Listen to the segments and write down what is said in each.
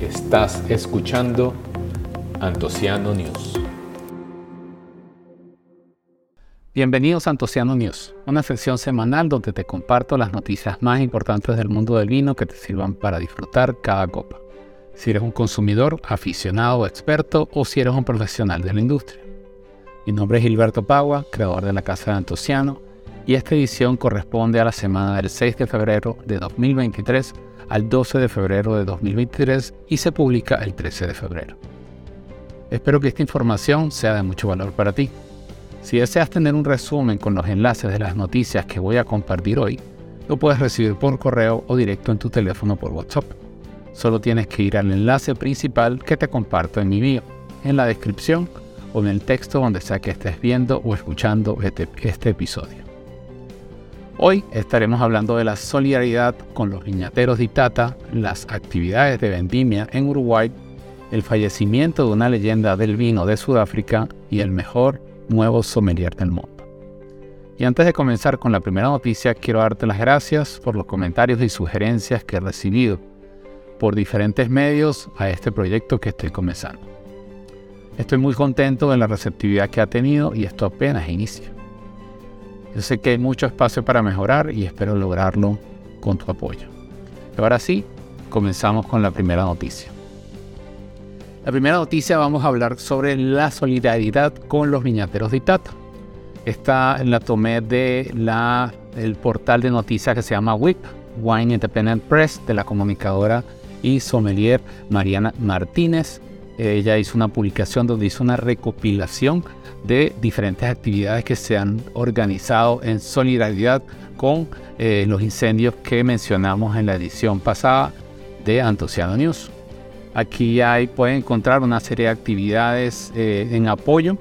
Estás escuchando Antociano News. Bienvenidos a Antociano News, una sección semanal donde te comparto las noticias más importantes del mundo del vino que te sirvan para disfrutar cada copa. Si eres un consumidor, aficionado o experto, o si eres un profesional de la industria. Mi nombre es Gilberto Pagua, creador de la Casa de Antociano, y esta edición corresponde a la semana del 6 de febrero de 2023 al 12 de febrero de 2023 y se publica el 13 de febrero. Espero que esta información sea de mucho valor para ti. Si deseas tener un resumen con los enlaces de las noticias que voy a compartir hoy, lo puedes recibir por correo o directo en tu teléfono por WhatsApp. Solo tienes que ir al enlace principal que te comparto en mi bio, en la descripción o en el texto donde sea que estés viendo o escuchando este, este episodio. Hoy estaremos hablando de la solidaridad con los viñateros de Itata, las actividades de vendimia en Uruguay, el fallecimiento de una leyenda del vino de Sudáfrica y el mejor nuevo sommelier del mundo. Y antes de comenzar con la primera noticia, quiero darte las gracias por los comentarios y sugerencias que he recibido por diferentes medios a este proyecto que estoy comenzando. Estoy muy contento de la receptividad que ha tenido y esto apenas inicia. Yo sé que hay mucho espacio para mejorar y espero lograrlo con tu apoyo. ahora sí, comenzamos con la primera noticia. La primera noticia vamos a hablar sobre la solidaridad con los viñateros de Itata. Esta la tomé de la, el portal de noticias que se llama WIP, Wine Independent Press, de la comunicadora y sommelier Mariana Martínez. Ella hizo una publicación donde hizo una recopilación de diferentes actividades que se han organizado en solidaridad con eh, los incendios que mencionamos en la edición pasada de Antociano News. Aquí hay, pueden encontrar una serie de actividades eh, en apoyo.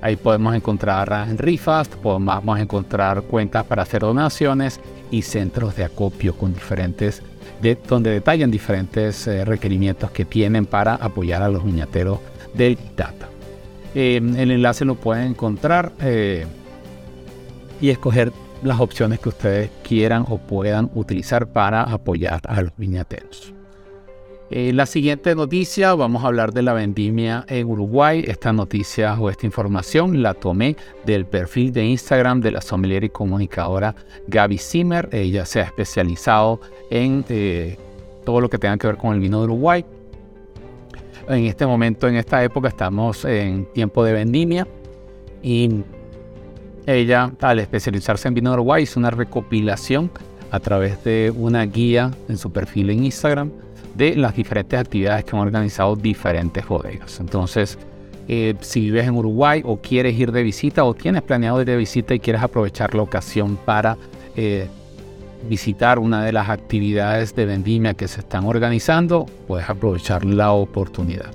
ahí podemos encontrar rifas, podemos encontrar cuentas para hacer donaciones y centros de acopio con diferentes, de, donde detallan diferentes eh, requerimientos que tienen para apoyar a los viñateros del Tata. el enlace lo pueden encontrar eh, y escoger las opciones que ustedes quieran o puedan utilizar para apoyar a los viñateros. Eh, la siguiente noticia, vamos a hablar de la vendimia en Uruguay. Esta noticia o esta información la tomé del perfil de Instagram de la sommelier y comunicadora Gaby Zimmer. Ella se ha especializado en eh, todo lo que tenga que ver con el vino de Uruguay. En este momento, en esta época, estamos en tiempo de vendimia y ella, al especializarse en vino de Uruguay, hizo una recopilación a través de una guía en su perfil en Instagram de las diferentes actividades que han organizado diferentes bodegas. Entonces, eh, si vives en Uruguay o quieres ir de visita o tienes planeado ir de visita y quieres aprovechar la ocasión para eh, visitar una de las actividades de vendimia que se están organizando, puedes aprovechar la oportunidad.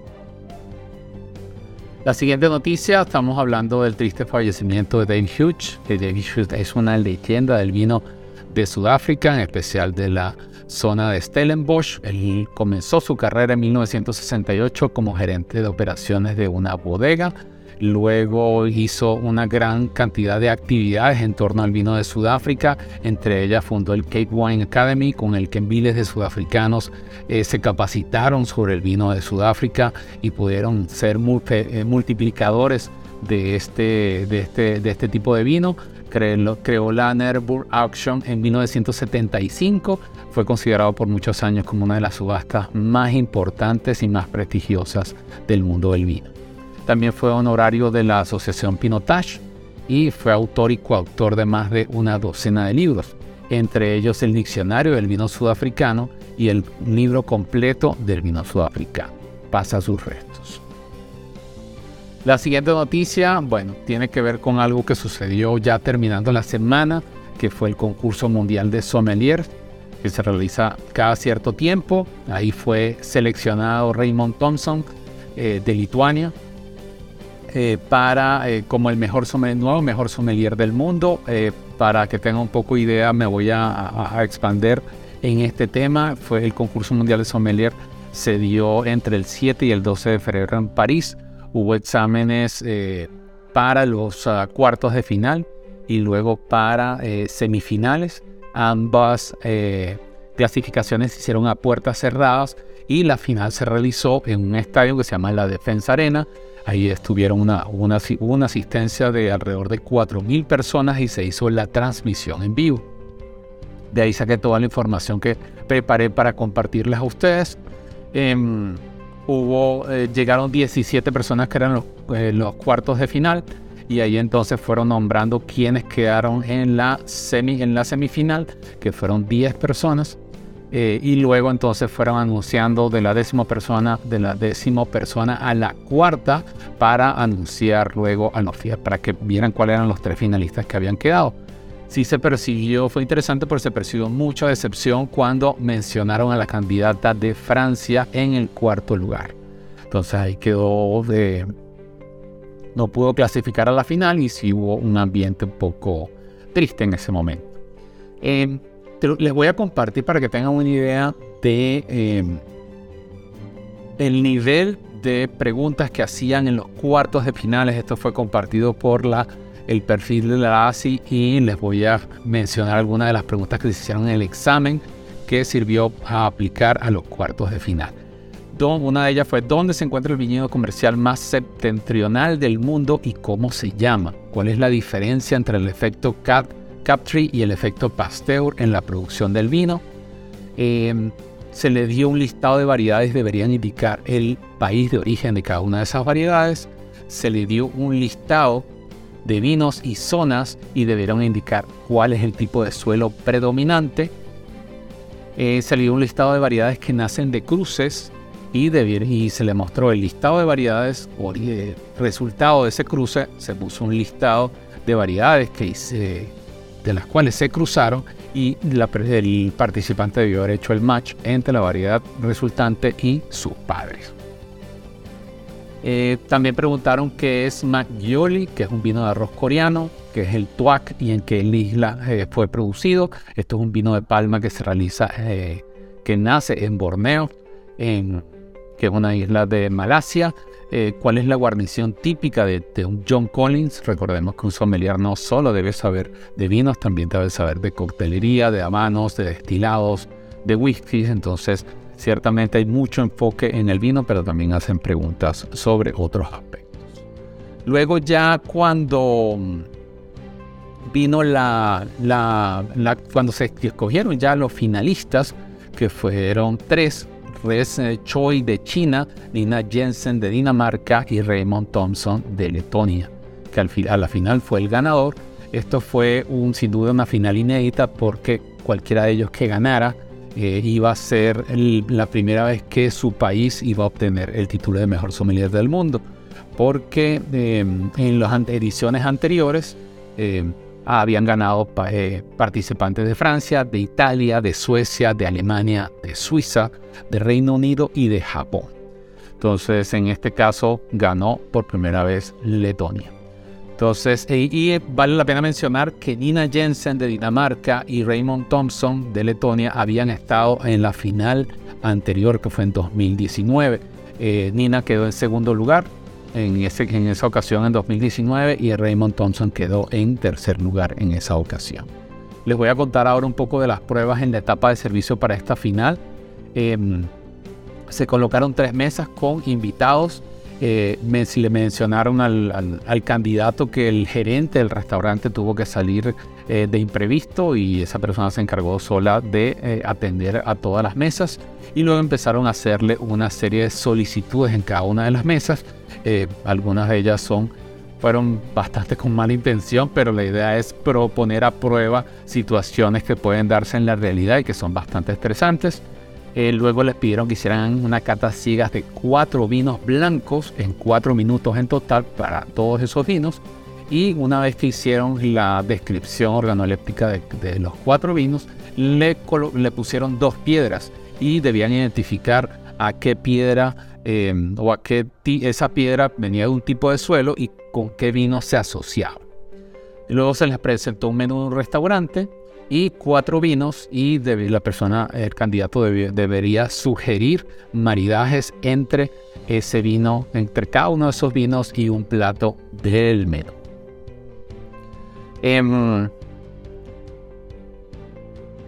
La siguiente noticia, estamos hablando del triste fallecimiento de Dave Hughes. Dave Hughes es una leyenda del vino de Sudáfrica, en especial de la zona de Stellenbosch. Él comenzó su carrera en 1968 como gerente de operaciones de una bodega. Luego hizo una gran cantidad de actividades en torno al vino de Sudáfrica. Entre ellas fundó el Cape Wine Academy, con el que miles de sudafricanos eh, se capacitaron sobre el vino de Sudáfrica y pudieron ser eh, multiplicadores este, este, de este tipo de vino creó, la Nerburg Auction en 1975. Fue considerado por muchos años como una de las subastas más importantes y más prestigiosas del mundo del vino. También fue honorario de la Asociación Pinotage y fue autor y coautor de más de una docena de libros, entre ellos el Diccionario del Vino Sudafricano y el libro completo del vino sudafricano. Pasa sus restos. La siguiente noticia, bueno, tiene que ver con algo que sucedió ya terminando la semana, que fue el concurso mundial de sommelier, que se realiza cada cierto tiempo. Ahí fue seleccionado Raymond Thompson eh, de Lituania eh, para eh, como el mejor sommelier, nuevo mejor sommelier del mundo. para que tenga un poco idea, me voy a, a, a expander en este tema. Fue el concurso mundial de sommelier se dio entre el 7 y el 12 de febrero en París hubo exámenes eh, para los ah, cuartos de final y luego para eh, semifinales. Ambas eh, clasificaciones se hicieron a puertas cerradas y la final se realizó en un estadio que se llama la Defensa Arena. Ahí estuvieron una, una, una asistencia de alrededor de 4.000 personas y se hizo la transmisión en vivo. De ahí saqué toda la información que preparé para compartirles a ustedes. Em, hubo, eh, llegaron 17 personas que eran los, eh, los, cuartos de final y ahí entonces fueron nombrando quienes quedaron en la, semi, en la semifinal, que fueron 10 personas. Eh, y luego entonces fueron anunciando de la décima persona, de la décima persona a la cuarta para anunciar luego a los para que vieran cuáles eran los tres finalistas que habían quedado. Sí se persiguió, fue interesante porque se persiguió mucha decepción cuando mencionaron a la candidata de Francia en el cuarto lugar. Entonces ahí quedó de... No pudo clasificar a la final y sí hubo un ambiente un poco triste en ese momento. Eh, les voy a compartir para que tengan una idea de em, el nivel de preguntas que hacían en los cuartos de finales. Esto fue compartido por la, el perfil de la ASI y les voy a mencionar algunas de las preguntas que se hicieron en el examen que sirvió a aplicar a los cuartos de final. Una de ellas fue ¿dónde se encuentra el viñedo comercial más septentrional del mundo y cómo se llama? ¿Cuál es la diferencia entre el efecto CAT Captree y el efecto Pasteur en la producción del vino. Em, se le dio un listado de variedades, deberían indicar el país de origen de cada una de esas variedades. Se le dio un listado de vinos y zonas y deberían indicar cuál es el tipo de suelo predominante. Eh, dio un listado de variedades que nacen de cruces y, y se le mostró el listado de variedades o el resultado de ese cruce. Se puso un listado de variedades que se de las cuales se cruzaron y el participante debió haber hecho el match entre la variedad resultante y sus padres. Eh, también preguntaron qué es Magyoli, que es un vino de arroz coreano, que es el tuac y en qué isla eh, fue producido. Esto es un vino de palma que se realiza, eh, que nace en Borneo, en, que es una isla de Malasia. Eh, cuál es la guarnición típica de, un John Collins. Recordemos que un sommelier no solo debe saber de vinos, también debe saber de coctelería, de habanos, de destilados, de whisky. Entonces, ciertamente hay mucho enfoque en el vino, pero también hacen preguntas sobre otros aspectos. Luego ya cuando vino la, cuando se escogieron ya los finalistas, que fueron tres, Res Choi de China, Nina Jensen de Dinamarca y Raymond Thompson de Letonia, que al a la final fue el ganador. Esto fue un, sin duda una final inédita porque cualquiera de ellos que ganara eh, iba a ser la primera vez que su país iba a obtener el título de mejor sommelier del mundo. Porque em, en las ediciones anteriores em, habían ganado eh, participantes de Francia, de Italia, de Suecia, de Alemania, de Suiza, de Reino Unido y de Japón. Entonces, en este caso, ganó por primera vez Letonia. Entonces, y, vale la pena mencionar que Nina Jensen de Dinamarca y Raymond Thompson de Letonia habían estado en la final anterior, que fue en 2019. Eh, Nina quedó en segundo lugar, en, ese, en esa ocasión en 2019 y Raymond Thompson quedó en tercer lugar en esa ocasión. Les voy a contar ahora un poco de las pruebas en la etapa de servicio para esta final. Em, se colocaron tres mesas con invitados. Eh, le mencionaron al, candidato que el gerente del restaurante tuvo que salir eh, de imprevisto y esa persona se encargó sola de eh, atender a todas las mesas y luego empezaron a hacerle una serie de solicitudes en cada una de las mesas eh, algunas de ellas son, fueron bastante con mala intención, pero la idea es proponer a prueba situaciones que pueden darse en la realidad y que son bastante estresantes. Eh, luego les pidieron que hicieran una cata ciegas de cuatro vinos blancos en cuatro minutos en total para todos esos vinos. Y una vez que hicieron la descripción organoléptica de, los cuatro vinos, le, le pusieron dos piedras y debían identificar a qué piedra Em, o a qué esa piedra venía de un tipo de suelo y con qué vino se asociaba. luego se les presentó un menú de un restaurante y cuatro vinos y la persona, el candidato debería sugerir maridajes entre ese vino, entre cada uno de esos vinos y un plato del menú. Em,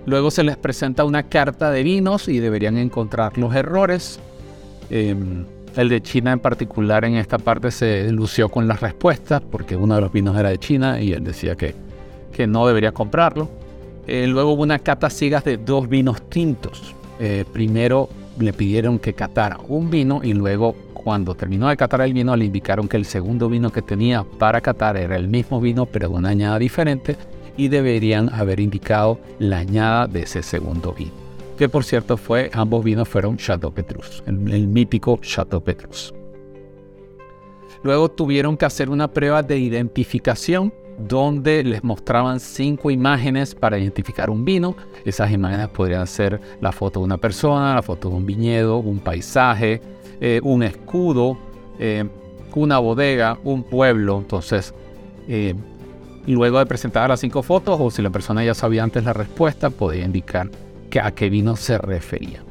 Luego se les presenta una carta de vinos y deberían encontrar los errores. Em, el de China en particular en esta parte se lució con las respuestas porque uno de los vinos era de China y él decía que, que no debería comprarlo. Eh, luego hubo una cata ciegas de dos vinos tintos. Eh, primero le pidieron que catara un vino y luego cuando terminó de catar el vino le indicaron que el segundo vino que tenía para catar era el mismo vino pero de una añada diferente y deberían haber indicado la añada de ese segundo vino. Que por cierto fue, ambos vinos fueron Chateau Petrus, el, el mítico Chateau Petrus. Luego tuvieron que hacer una prueba de identificación donde les mostraban cinco imágenes para identificar un vino. Esas imágenes podrían ser la foto de una persona, la foto de un viñedo, un paisaje, eh, un escudo, eh, una bodega, un pueblo. Entonces, eh, luego de presentar las cinco fotos, o si la persona ya sabía antes la respuesta, podía indicar que a qué vino se refería.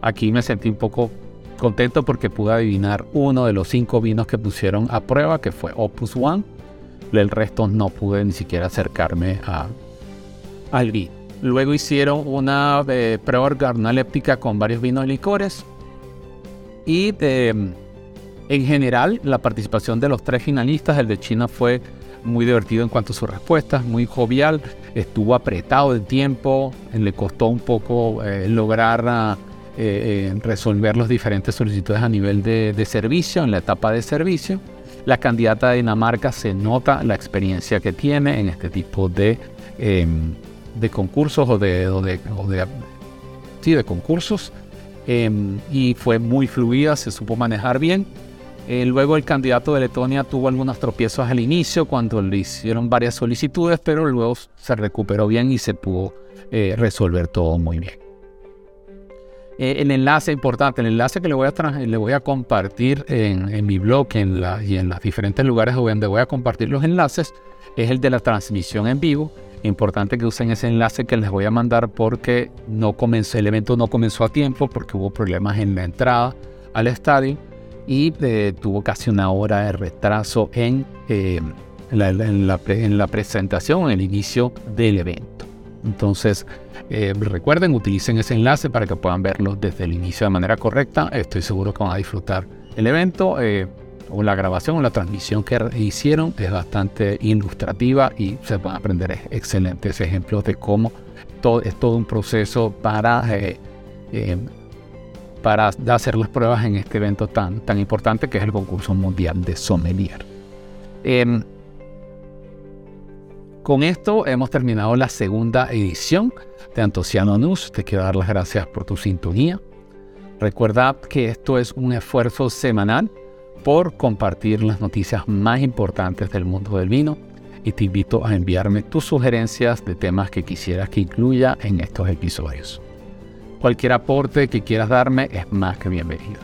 Aquí me sentí un poco contento porque pude adivinar uno de los cinco vinos que pusieron a prueba, que fue Opus One. El resto no pude ni siquiera acercarme a, al vino. Luego hicieron una eh, prueba organoléptica con varios vinos y licores. Y en general, la participación de los tres finalistas, el de China fue muy divertido en cuanto a sus respuestas, muy jovial, estuvo apretado de tiempo, le costó un poco eh, lograr ah, eh, resolver las diferentes solicitudes a nivel de, servicio, en la etapa de servicio. La candidata de Dinamarca se nota la experiencia que tiene en este tipo de, em, de concursos o de, de, sí, de concursos em, y fue muy fluida, se supo manejar bien eh, luego el candidato de Letonia tuvo algunos tropiezos al inicio cuando le hicieron varias solicitudes, pero luego se recuperó bien y se pudo eh, resolver todo muy bien. Eh, el enlace importante, el enlace que le voy a, compartir en, mi blog y en los diferentes lugares donde voy a compartir los enlaces, es el de la transmisión en vivo. Importante que usen ese enlace que les voy a mandar porque el evento no comenzó a tiempo porque hubo problemas en la entrada al estadio y eh, tuvo casi una hora de retraso en, eh, la, en, la, presentación, en el inicio del evento. Entonces, eh, recuerden, utilicen ese enlace para que puedan verlo desde el inicio de manera correcta. Estoy seguro que van a disfrutar el evento. o la grabación o la transmisión que hicieron es bastante ilustrativa y se pueden aprender excelentes ejemplos de cómo todo, es todo un proceso para para hacer las pruebas en este evento tan, tan importante que es el concurso mundial de sommelier. Em, con esto hemos terminado la segunda edición de Antociano News. Te quiero dar las gracias por tu sintonía. Recuerda que esto es un esfuerzo semanal por compartir las noticias más importantes del mundo del vino y te invito a enviarme tus sugerencias de temas que quisieras que incluya en estos episodios. Cualquier aporte que quieras darme es más que bienvenido.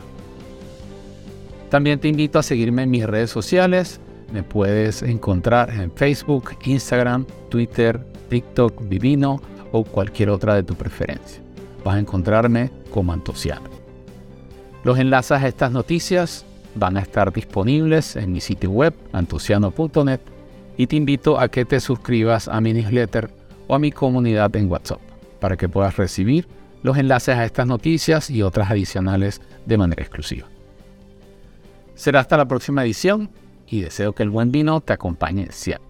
También te invito a seguirme en mis redes sociales. Me puedes encontrar en Facebook, Instagram, Twitter, TikTok, Vivino o cualquier otra de tu preferencia. Vas a encontrarme como Antociano. Los enlaces a estas noticias van a estar disponibles en mi sitio web antociano.net y te invito a que te suscribas a mi newsletter o a mi comunidad en WhatsApp para que puedas recibir los enlaces a estas noticias y otras adicionales de manera exclusiva. Será hasta la próxima edición y deseo que el buen vino te acompañe siempre.